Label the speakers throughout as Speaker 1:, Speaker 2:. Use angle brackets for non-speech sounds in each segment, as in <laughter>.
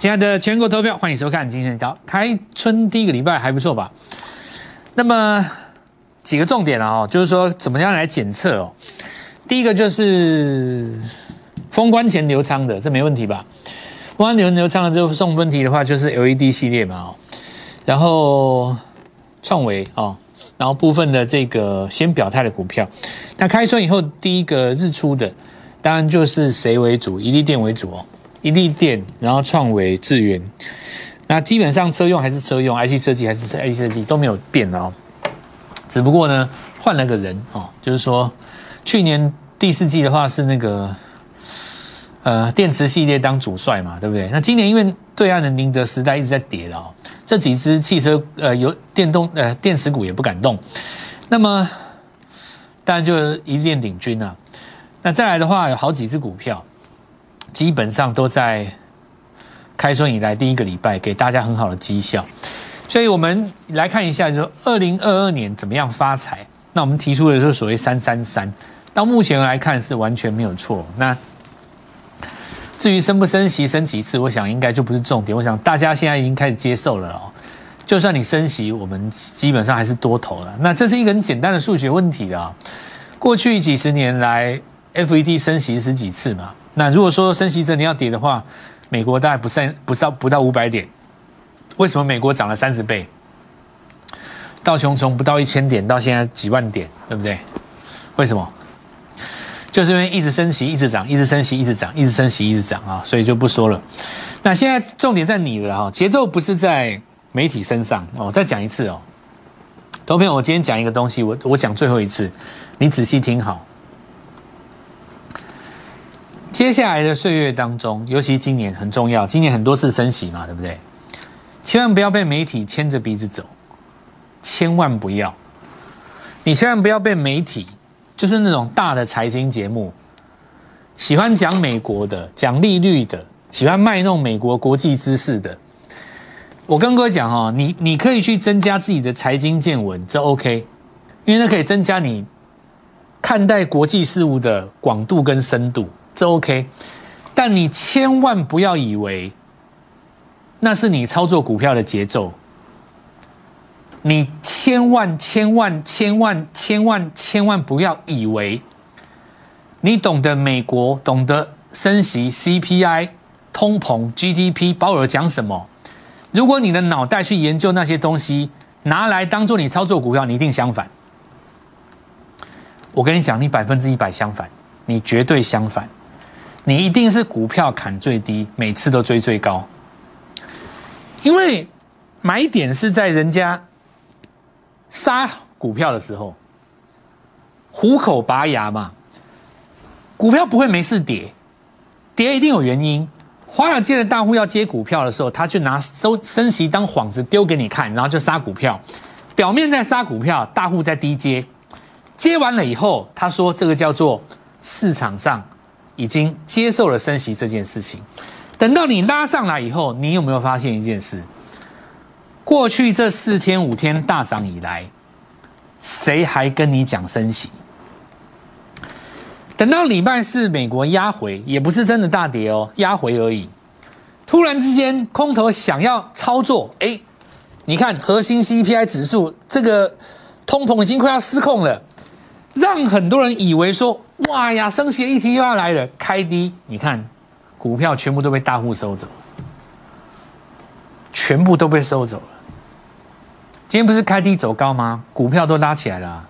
Speaker 1: 亲爱的全国投票，欢迎收看今天的开春第一个礼拜还不错吧？那么几个重点啊，就是说怎么样来检测哦？第一个就是封关前流仓的，这没问题吧？封关前流仓的就送分题的话，就是 LED 系列嘛哦，然后创维哦，然后部分的这个先表态的股票，那开春以后第一个日出的，当然就是谁为主？一利电为主哦。一利电，然后创维、智源，那基本上车用还是车用，IC 设计还是 IC 设计都没有变哦，只不过呢换了个人哦，就是说去年第四季的话是那个呃电池系列当主帅嘛，对不对？那今年因为对岸的宁德时代一直在跌了哦，这几只汽车呃有电动呃电池股也不敢动，那么当然就一电领军啊，那再来的话有好几只股票。基本上都在开春以来第一个礼拜给大家很好的绩效，所以我们来看一下，就说二零二二年怎么样发财？那我们提出的是所谓三三三，到目前来看是完全没有错。那至于升不升息、升几次，我想应该就不是重点。我想大家现在已经开始接受了哦。就算你升息，我们基本上还是多头了。那这是一个很简单的数学问题啊。过去几十年来，FED 升息十几次嘛。那如果说升息真的要跌的话，美国大概不剩不到不到五百点，为什么美国涨了三十倍？道琼从不到一千点到现在几万点，对不对？为什么？就是因为一直升息，一直涨，一直升息，一直涨，一直升息，一直涨啊，所以就不说了。那现在重点在你了哈，节奏不是在媒体身上哦。再讲一次哦，投票，我今天讲一个东西，我我讲最后一次，你仔细听好。接下来的岁月当中，尤其今年很重要，今年很多次升息嘛，对不对？千万不要被媒体牵着鼻子走，千万不要，你千万不要被媒体，就是那种大的财经节目，喜欢讲美国的、讲利率的，喜欢卖弄美国国际知识的。我跟各位讲哦，你你可以去增加自己的财经见闻，这 OK，因为那可以增加你看待国际事务的广度跟深度。这 OK，但你千万不要以为那是你操作股票的节奏。你千万千万千万千万千万不要以为你懂得美国，懂得升息、CPI、通膨、GDP，鲍尔讲什么？如果你的脑袋去研究那些东西，拿来当做你操作股票，你一定相反。我跟你讲，你百分之一百相反，你绝对相反。你一定是股票砍最低，每次都追最高，因为买点是在人家杀股票的时候，虎口拔牙嘛。股票不会没事跌，跌一定有原因。华尔街的大户要接股票的时候，他就拿收升息当幌子丢给你看，然后就杀股票。表面在杀股票，大户在低接，接完了以后，他说这个叫做市场上。已经接受了升息这件事情，等到你拉上来以后，你有没有发现一件事？过去这四天五天大涨以来，谁还跟你讲升息？等到礼拜四美国压回，也不是真的大跌哦，压回而已。突然之间，空头想要操作，哎，你看核心 CPI 指数这个通膨已经快要失控了，让很多人以为说。哇呀！升息一提又要来了，开低，你看，股票全部都被大户收走，全部都被收走了。今天不是开低走高吗？股票都拉起来了，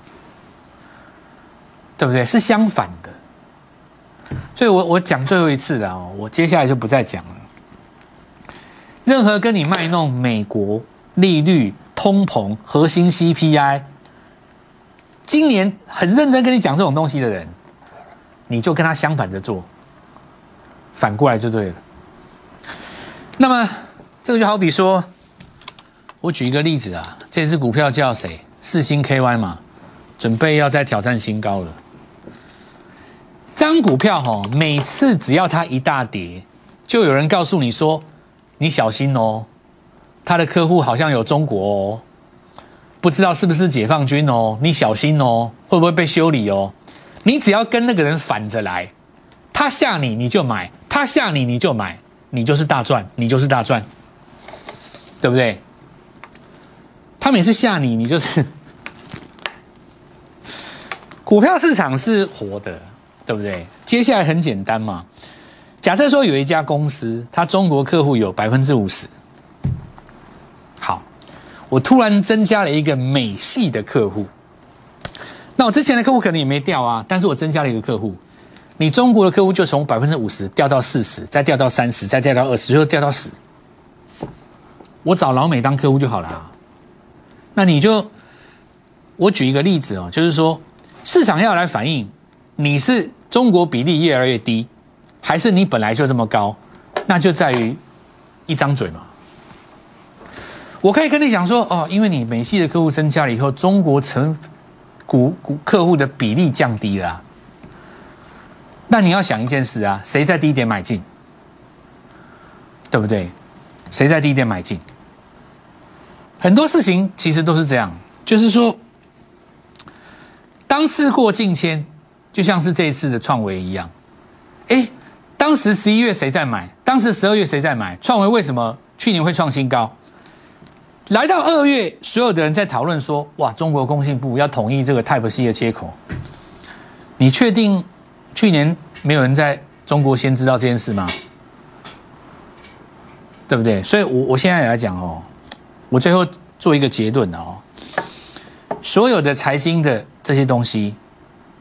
Speaker 1: 对不对？是相反的。所以我我讲最后一次了哦，我接下来就不再讲了。任何跟你卖弄美国利率、通膨、核心 CPI，今年很认真跟你讲这种东西的人。你就跟他相反着做，反过来就对了。那么这个就好比说，我举一个例子啊，这只股票叫谁？四星 KY 嘛，准备要再挑战新高了。这张股票哈，每次只要它一大跌，就有人告诉你说：“你小心哦，他的客户好像有中国哦，不知道是不是解放军哦，你小心哦，会不会被修理哦？”你只要跟那个人反着来，他吓你你就买，他吓你你就买，你就是大赚，你就是大赚，对不对？他每次吓你，你就是 <laughs> 股票市场是活的，对不对？接下来很简单嘛，假设说有一家公司，它中国客户有百分之五十，我突然增加了一个美系的客户，那我之前的客户可能也没掉啊，但是我增加了一个客户，你中国的客户就从百分之五十掉到四十，再掉到三十，再掉到二十，最后掉到十，我找老美当客户就好了啊。那你就，我举一个例子哦，就是说市场要来反映你是中国比例越来越低，还是你本来就这么高，那就在于一张嘴嘛。我可以跟你讲说哦，因为你美系的客户增加了以后，中国成股股客户的比例降低了。那你要想一件事啊，谁在低点买进，对不对？谁在低点买进？很多事情其实都是这样，就是说，当事过境迁，就像是这一次的创维一样。哎，当时十一月谁在买？当时十二月谁在买？创维为什么去年会创新高？来到二月，所有的人在讨论说：哇，中国工信部要统一这个 Type C 的接口。你确定去年没有人在中国先知道这件事吗？对不对？所以，我我现在来讲哦。我最后做一个结论哦，所有的财经的这些东西，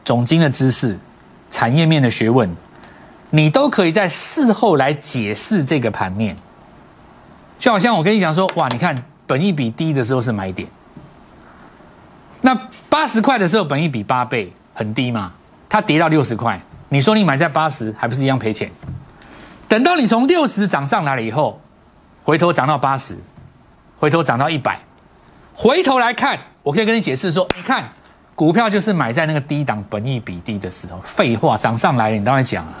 Speaker 1: 总经的知识、产业面的学问，你都可以在事后来解释这个盘面。就好像我跟你讲说，哇，你看本益比低的时候是买点，那八十块的时候本益比八倍很低嘛，它跌到六十块，你说你买在八十还不是一样赔钱？等到你从六十涨上来了以后，回头涨到八十。回头涨到一百，回头来看，我可以跟你解释说，你看股票就是买在那个低档、本益比低的时候。废话，涨上来了，你当然讲啊。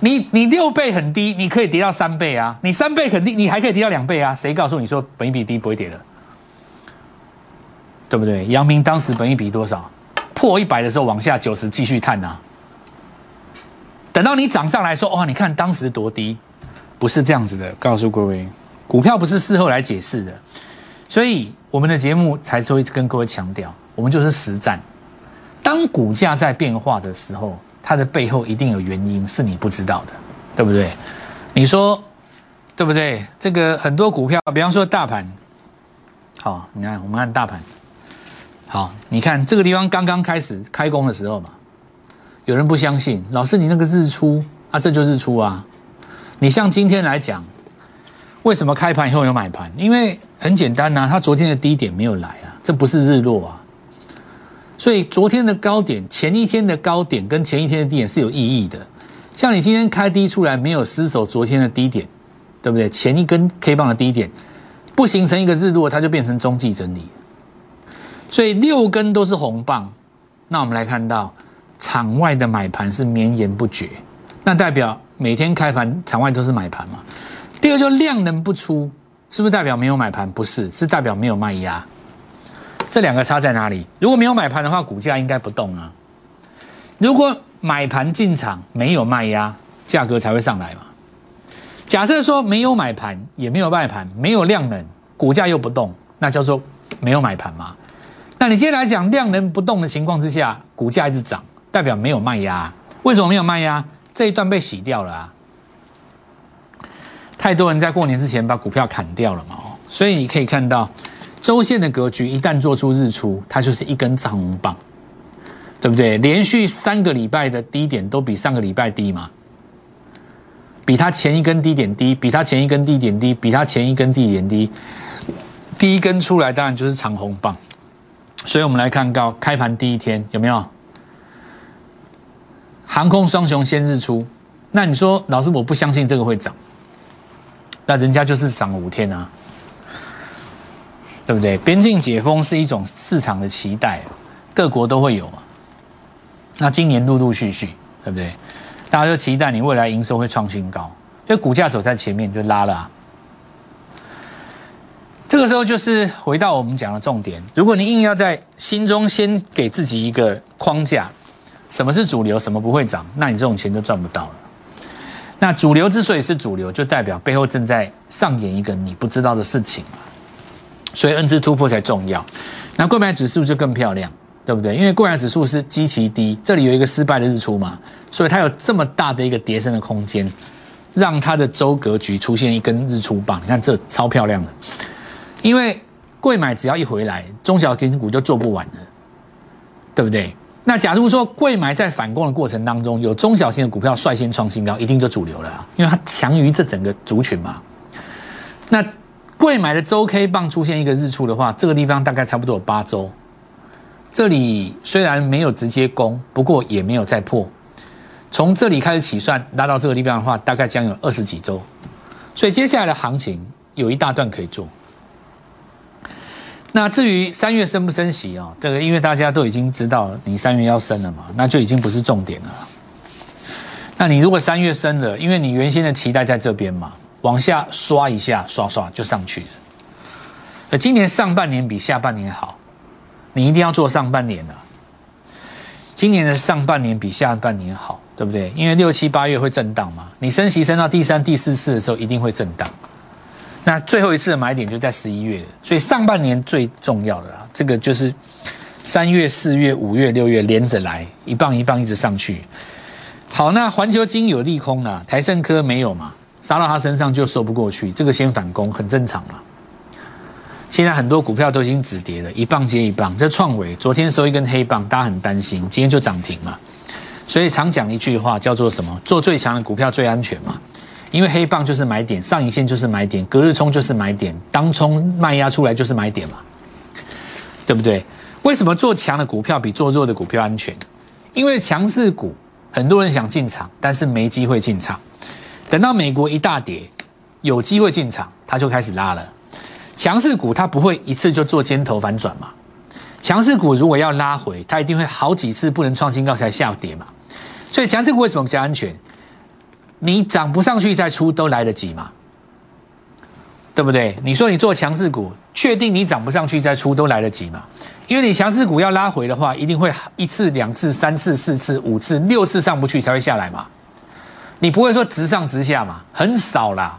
Speaker 1: 你你六倍很低，你可以跌到三倍啊。你三倍肯定，你还可以跌到两倍啊。谁告诉你说本益比低不会跌的？对不对？阳明当时本益比多少？破一百的时候往下九十继续探啊。等到你涨上来说，哇，你看当时多低，不是这样子的。告诉各位。股票不是事后来解释的，所以我们的节目才会跟各位强调，我们就是实战。当股价在变化的时候，它的背后一定有原因，是你不知道的，对不对？你说对不对？这个很多股票，比方说大盘，好，你看我们看大盘，好，你看这个地方刚刚开始开工的时候嘛，有人不相信，老师你那个日出啊，这就日出啊，你像今天来讲。为什么开盘以后有买盘？因为很简单呐，它昨天的低点没有来啊，这不是日落啊。所以昨天的高点、前一天的高点跟前一天的低点是有意义的。像你今天开低出来，没有失守昨天的低点，对不对？前一根 K 棒的低点不形成一个日落，它就变成中继整理。所以六根都是红棒，那我们来看到场外的买盘是绵延不绝，那代表每天开盘场外都是买盘嘛？第二，就量能不出，是不是代表没有买盘？不是，是代表没有卖压。这两个差在哪里？如果没有买盘的话，股价应该不动啊。如果买盘进场，没有卖压，价格才会上来嘛。假设说没有买盘，也没有卖盘，没有量能，股价又不动，那叫做没有买盘嘛。那你接下来讲量能不动的情况之下，股价一直涨，代表没有卖压。为什么没有卖压？这一段被洗掉了啊。太多人在过年之前把股票砍掉了嘛，所以你可以看到周线的格局一旦做出日出，它就是一根长红棒，对不对？连续三个礼拜的低点都比上个礼拜低嘛，比它前一根低点低，比它前一根低点低，比它前一根低点低，第一根出来当然就是长红棒，所以我们来看到开盘第一天有没有航空双雄先日出？那你说老师我不相信这个会涨。那人家就是涨五天啊，对不对？边境解封是一种市场的期待，各国都会有嘛。那今年陆陆续续，对不对？大家就期待你未来营收会创新高，所以股价走在前面就拉了。这个时候就是回到我们讲的重点，如果你硬要在心中先给自己一个框架，什么是主流，什么不会涨，那你这种钱就赚不到了。那主流之所以是主流，就代表背后正在上演一个你不知道的事情。所以 N 字突破才重要。那购买指数就更漂亮，对不对？因为购买指数是极其低，这里有一个失败的日出嘛，所以它有这么大的一个叠升的空间，让它的周格局出现一根日出棒。你看这超漂亮的，因为贵买只要一回来，中小型股就做不完了，对不对？那假如说贵买在反攻的过程当中，有中小型的股票率先创新高，一定就主流了，因为它强于这整个族群嘛。那贵买的周 K 棒出现一个日出的话，这个地方大概差不多有八周。这里虽然没有直接攻，不过也没有再破。从这里开始起算，拉到这个地方的话，大概将有二十几周。所以接下来的行情有一大段可以做。那至于三月升不升息哦，这个因为大家都已经知道你三月要升了嘛，那就已经不是重点了。那你如果三月升了，因为你原先的期待在这边嘛，往下刷一下，刷刷就上去了。那今年上半年比下半年好，你一定要做上半年的。今年的上半年比下半年好，对不对？因为六七八月会震荡嘛，你升息升到第三、第四次的时候，一定会震荡。那最后一次的买点就在十一月，所以上半年最重要的啦，这个就是三月、四月、五月、六月连着来，一棒一棒一直上去。好，那环球金有利空了，台盛科没有嘛？杀到他身上就说不过去，这个先反攻很正常嘛。现在很多股票都已经止跌了，一棒接一棒。这创维昨天收一根黑棒，大家很担心，今天就涨停嘛。所以常讲一句话叫做什么？做最强的股票最安全嘛。因为黑棒就是买点，上影线就是买点，隔日冲就是买点，当冲卖压出来就是买点嘛，对不对？为什么做强的股票比做弱的股票安全？因为强势股很多人想进场，但是没机会进场。等到美国一大跌，有机会进场，它就开始拉了。强势股它不会一次就做尖头反转嘛？强势股如果要拉回，它一定会好几次不能创新高才下跌嘛。所以强势股为什么比较安全？你涨不上去再出都来得及嘛，对不对？你说你做强势股，确定你涨不上去再出都来得及嘛？因为你强势股要拉回的话，一定会一次、两次、三次、四次、五次、六次上不去才会下来嘛。你不会说直上直下嘛？很少啦。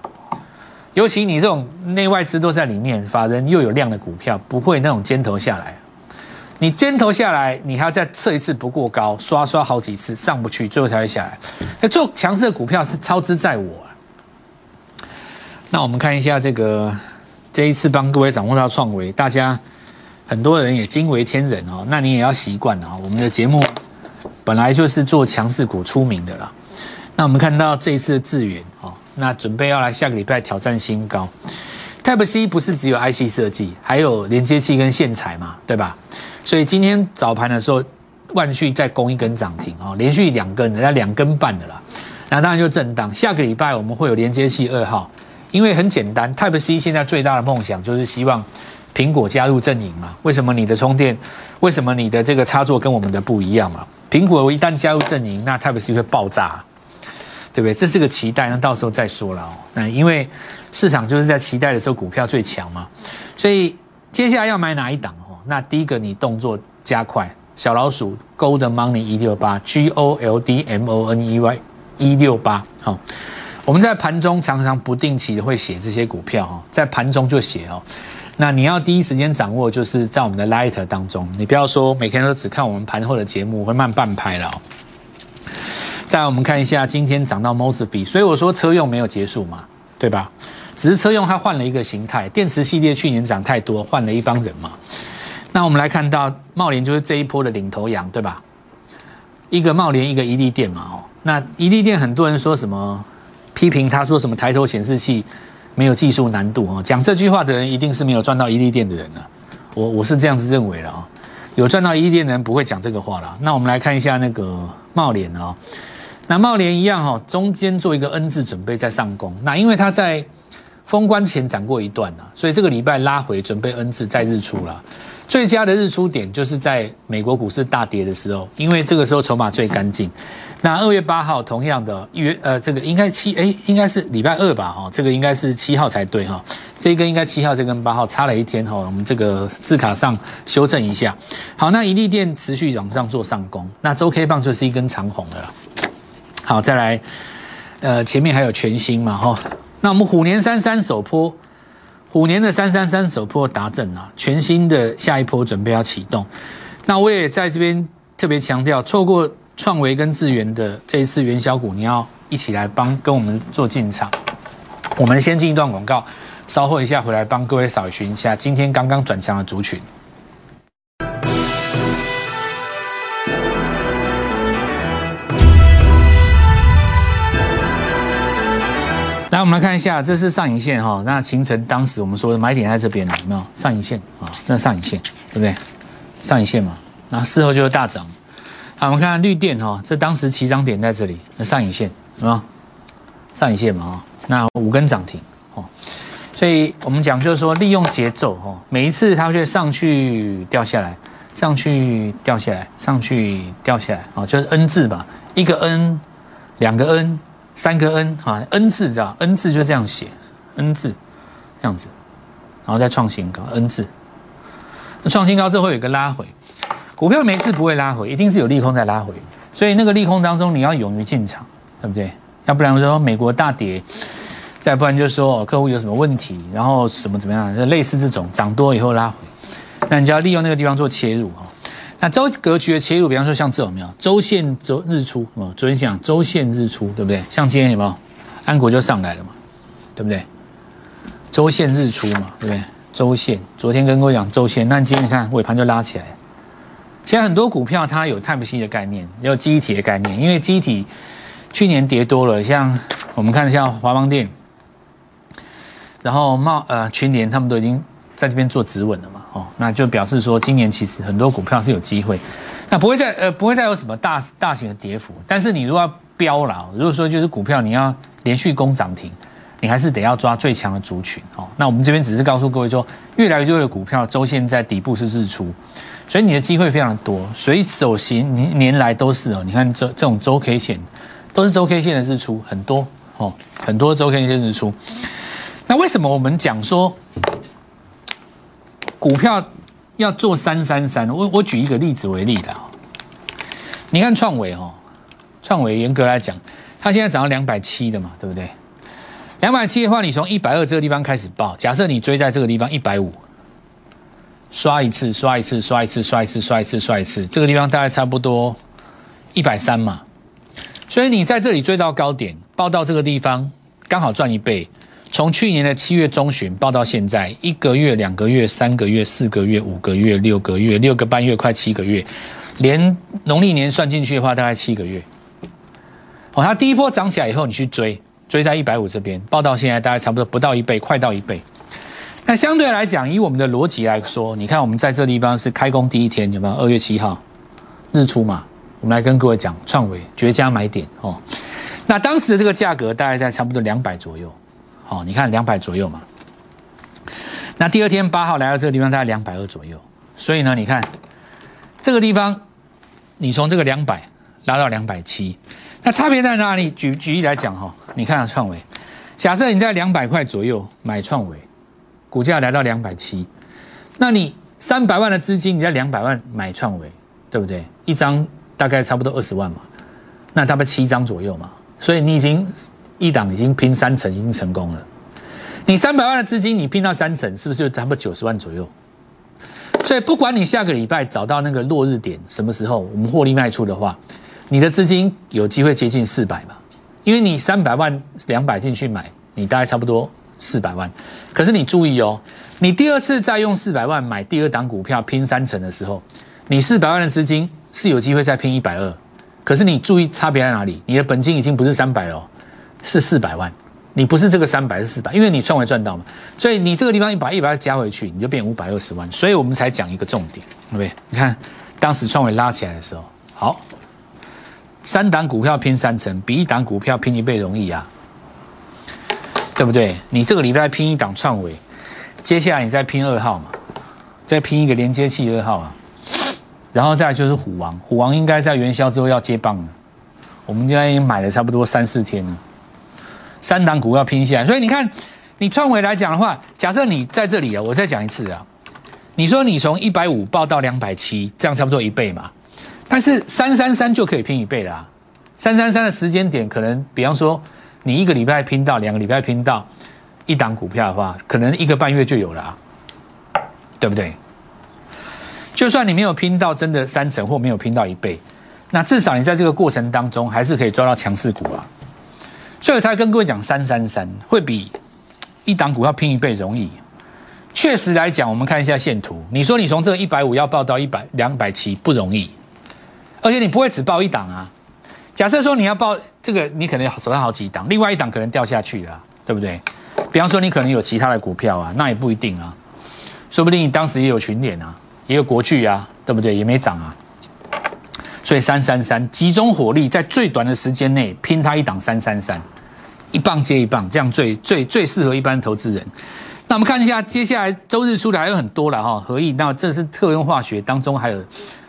Speaker 1: 尤其你这种内外资都在里面，法人又有量的股票，不会那种尖头下来。你尖头下来，你还要再测一次不过高，刷刷好几次上不去，最后才会下来。那做强势的股票是超支在我。那我们看一下这个，这一次帮各位掌握到创维，大家很多人也惊为天人哦。那你也要习惯哦。我们的节目本来就是做强势股出名的啦。那我们看到这一次的智远哦，那准备要来下个礼拜挑战新高。Type C 不是只有 IC 设计，还有连接器跟线材嘛，对吧？所以今天早盘的时候，万旭再攻一根涨停哦，连续两根，人家两根半的啦。那当然就震荡。下个礼拜我们会有连接器二号，因为很简单，Type C 现在最大的梦想就是希望苹果加入阵营嘛。为什么你的充电，为什么你的这个插座跟我们的不一样嘛？苹果一旦加入阵营，那 Type C 会爆炸，对不对？这是个期待，那到时候再说了哦。那因为市场就是在期待的时候，股票最强嘛。所以接下来要买哪一档哦？那第一个，你动作加快，小老鼠 Gold Money 一六八 G O L D M O N E Y 一六八，好，我们在盘中常常不定期的会写这些股票哦，在盘中就写哦。那你要第一时间掌握，就是在我们的 Light 当中，你不要说每天都只看我们盘后的节目，会慢半拍了。再我们看一下今天涨到 MOSB，所以我说车用没有结束嘛，对吧？只是车用它换了一个形态，电池系列去年涨太多，换了一帮人嘛。那我们来看到茂联就是这一波的领头羊，对吧？一个茂联，一个伊利电嘛，哦，那伊利电很多人说什么批评他说什么抬头显示器没有技术难度哦，讲这句话的人一定是没有赚到伊利电的人了，我我是这样子认为的啊，有赚到伊利电的人不会讲这个话了。那我们来看一下那个茂联哦，那茂联一样哈，中间做一个 N 字准备在上攻，那因为它在封关前涨过一段啊，所以这个礼拜拉回准备 N 字再日出了。最佳的日出点就是在美国股市大跌的时候，因为这个时候筹码最干净。那二月八号，同样的月呃，这个应该七哎，应该是礼拜二吧？哈，这个应该是七号才对哈。这根应该七号，这根八号差了一天哈。我们这个字卡上修正一下。好，那一利电持续往上做上攻，那周 K 棒就是一根长红的了。好，再来呃，前面还有全新嘛，哈。那我们虎年三三首坡，虎年的三三三首坡达阵啊，全新的下一波准备要启动。那我也在这边特别强调，错过创维跟智源的这一次元宵股，你要一起来帮跟我们做进场。我们先进一段广告，稍后一下回来帮各位扫寻一下今天刚刚转强的族群。来，我们来看一下，这是上影线哈。那秦晨当时我们说的买点在这边了，有没有上影线啊？那上影线对不对？上影线嘛，那事后就是大涨。好，我们看绿电哈，这当时起涨点在这里，那上影线有没有？上影线嘛哈，那五根涨停哦。所以我们讲就是说，利用节奏哈，每一次它会上去掉下来，上去掉下来，上去掉下来啊，就是 N 字吧，一个 N，两个 N。三个 N 啊，N 字知道？N 字就这样写，N 字这样子，然后再创新高，N 字。那创新高之后有一个拉回，股票每次不会拉回，一定是有利空在拉回，所以那个利空当中你要勇于进场，对不对？要不然说美国大跌，再不然就是说客户有什么问题，然后什么怎么样，就类似这种涨多以后拉回，那你就要利用那个地方做切入哈。那周格局的切入，比方说像这种没有周线周日出，哦，昨天讲周线日出，对不对？像今天有没有安国就上来了嘛，对不对？周线日出嘛，对不对？周线，昨天跟各位讲周线，那今天你看尾盘就拉起来。现在很多股票它有 Type C 的概念，也有记忆体的概念，因为记忆体去年跌多了，像我们看像华邦电，然后茂呃群联他们都已经在这边做止稳了嘛。哦，那就表示说，今年其实很多股票是有机会，那不会再呃不会再有什么大大型的跌幅。但是你如果要飙了，如果说就是股票你要连续攻涨停，你还是得要抓最强的族群哦。那我们这边只是告诉各位说，越来越多的股票周线在底部是日出，所以你的机会非常多。随手行年年来都是哦，你看这这种周 K 线都是周 K 线的日出很多哦，很多周 K 线日出。那为什么我们讲说？股票要做三三三，我我举一个例子为例的你看创维哦，创维严格来讲，它现在涨到两百七的嘛，对不对？两百七的话，你从一百二这个地方开始报，假设你追在这个地方一百五，刷一次，刷一次，刷一次，刷一次，刷一次，刷一次，这个地方大概差不多一百三嘛，所以你在这里追到高点，报到这个地方，刚好赚一倍。从去年的七月中旬报到现在，一个月、两个月、三个月、四个月、五个月、六个月、六个半月，快七个月，连农历年算进去的话，大概七个月。哦，它第一波涨起来以后，你去追，追在一百五这边，报到现在大概差不多不到一倍，快到一倍。那相对来讲，以我们的逻辑来说，你看我们在这地方是开工第一天，有没有？二月七号日出嘛？我们来跟各位讲，创维绝佳买点哦。那当时的这个价格大概在差不多两百左右。好，你看两百左右嘛。那第二天八号来到这个地方，大概两百二左右。所以呢，你看这个地方，你从这个两百拉到两百七，那差别在哪里？举举例来讲哈，你看创维，假设你在两百块左右买创维，股价来到两百七，那你三百万的资金，你在两百万买创维，对不对？一张大概差不多二十万嘛，那大概七张左右嘛，所以你已经。一档已经拼三成，已经成功了。你三百万的资金，你拼到三成，是不是就差不多九十万左右？所以不管你下个礼拜找到那个落日点什么时候，我们获利卖出的话，你的资金有机会接近四百嘛？因为你三百万两百进去买，你大概差不多四百万。可是你注意哦，你第二次再用四百万买第二档股票拼三成的时候，你四百万的资金是有机会再拼一百二。可是你注意差别在哪里？你的本金已经不是三百了。是四百万，你不是这个三百是四百，因为你创维赚到嘛，所以你这个地方一把一把加回去，你就变五百二十万，所以我们才讲一个重点，对不对？你看当时创维拉起来的时候，好，三档股票拼三成，比一档股票拼一倍容易啊，对不对？你这个礼拜拼一档创维，接下来你再拼二号嘛，再拼一个连接器二号啊，然后再就是虎王，虎王应该在元宵之后要接棒了，我们现在已经买了差不多三四天了。三档股要拼下来，所以你看，你创维来讲的话，假设你在这里啊，我再讲一次啊，你说你从一百五报到两百七，这样差不多一倍嘛？但是三三三就可以拼一倍了啊！三三三的时间点可能，比方说你一个礼拜拼到两个礼拜拼到一档股票的话，可能一个半月就有了啊，对不对？就算你没有拼到真的三成或没有拼到一倍，那至少你在这个过程当中还是可以抓到强势股啊。所以才跟各位讲，三三三会比一档股票拼一倍容易。确实来讲，我们看一下线图，你说你从这个一百五要报到一百两百七不容易，而且你不会只报一档啊。假设说你要报这个，你可能手上好几档，另外一档可能掉下去了，对不对？比方说你可能有其他的股票啊，那也不一定啊，说不定你当时也有群联啊。也有国巨啊，对不对？也没涨啊，所以三三三集中火力，在最短的时间内拼它一档三三三，一棒接一棒，这样最最最适合一般投资人。那我们看一下，接下来周日出的还有很多了哈，合意那这是特用化学当中还有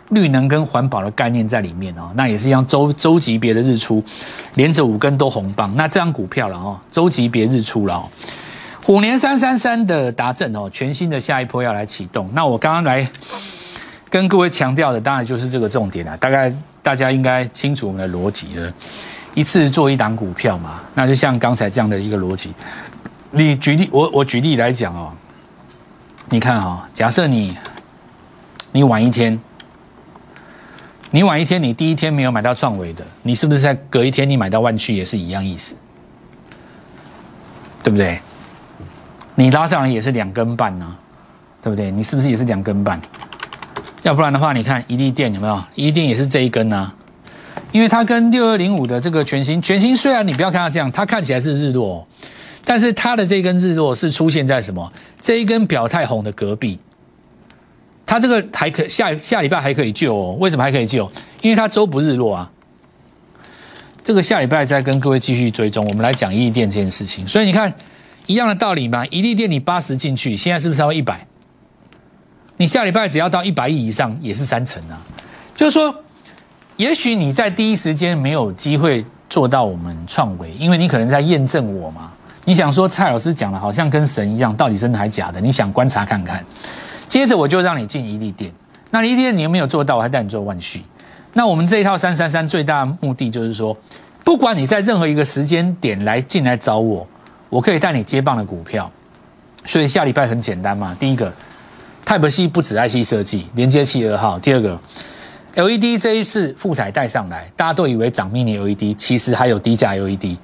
Speaker 1: 绿能跟环保的概念在里面哦，那也是一样周周级别的日出，连着五根都红棒，那这张股票了哦，周级别日出了哦。五年三三三的达正哦，全新的下一波要来启动。那我刚刚来跟各位强调的，当然就是这个重点了。大概大家应该清楚我们的逻辑了。一次做一档股票嘛，那就像刚才这样的一个逻辑。你举例，我我举例来讲哦，你看哈，假设你你晚一天，你晚一天，你第一天没有买到创维的，你是不是在隔一天你买到万趣也是一样意思？对不对？你拉上来也是两根半呢，对不对？你是不是也是两根半？要不然的话，你看一利电有没有？一定也是这一根呢，因为它跟六二零五的这个全新全新，虽然你不要看它这样，它看起来是日落，哦但是它的这根日落是出现在什么？这一根表态红的隔壁，它这个还可下下礼拜还可以救哦。为什么还可以救？因为它周不日落啊。这个下礼拜再跟各位继续追踪，我们来讲一利电这件事情。所以你看。一样的道理嘛，一利店你八十进去，现在是不是要一百？你下礼拜只要到一百亿以上，也是三成啊。就是说，也许你在第一时间没有机会做到我们创维，因为你可能在验证我嘛。你想说蔡老师讲的好像跟神一样，到底真的还假的？你想观察看看。接着我就让你进一利店，那一利店你又没有做到？我还带你做万续。那我们这一套三三三最大的目的就是说，不管你在任何一个时间点来进来找我。我可以带你接棒的股票，所以下礼拜很简单嘛。第一个，Type C 不止 IC 设计，连接器二号。第二个，LED 这一次复彩带上来，大家都以为涨 Mini LED，其实还有低价 LED，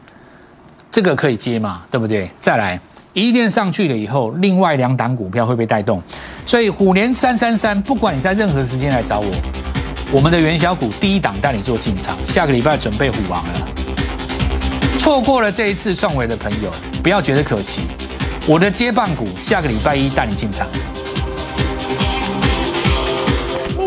Speaker 1: 这个可以接嘛，对不对？再来，一电上去了以后，另外两档股票会被带动，所以虎年三三三，不管你在任何时间来找我，我们的元宵股第一档带你做进场，下个礼拜准备虎王了。错过了这一次创维的朋友，不要觉得可惜。我的接棒股下个礼拜一带你进场。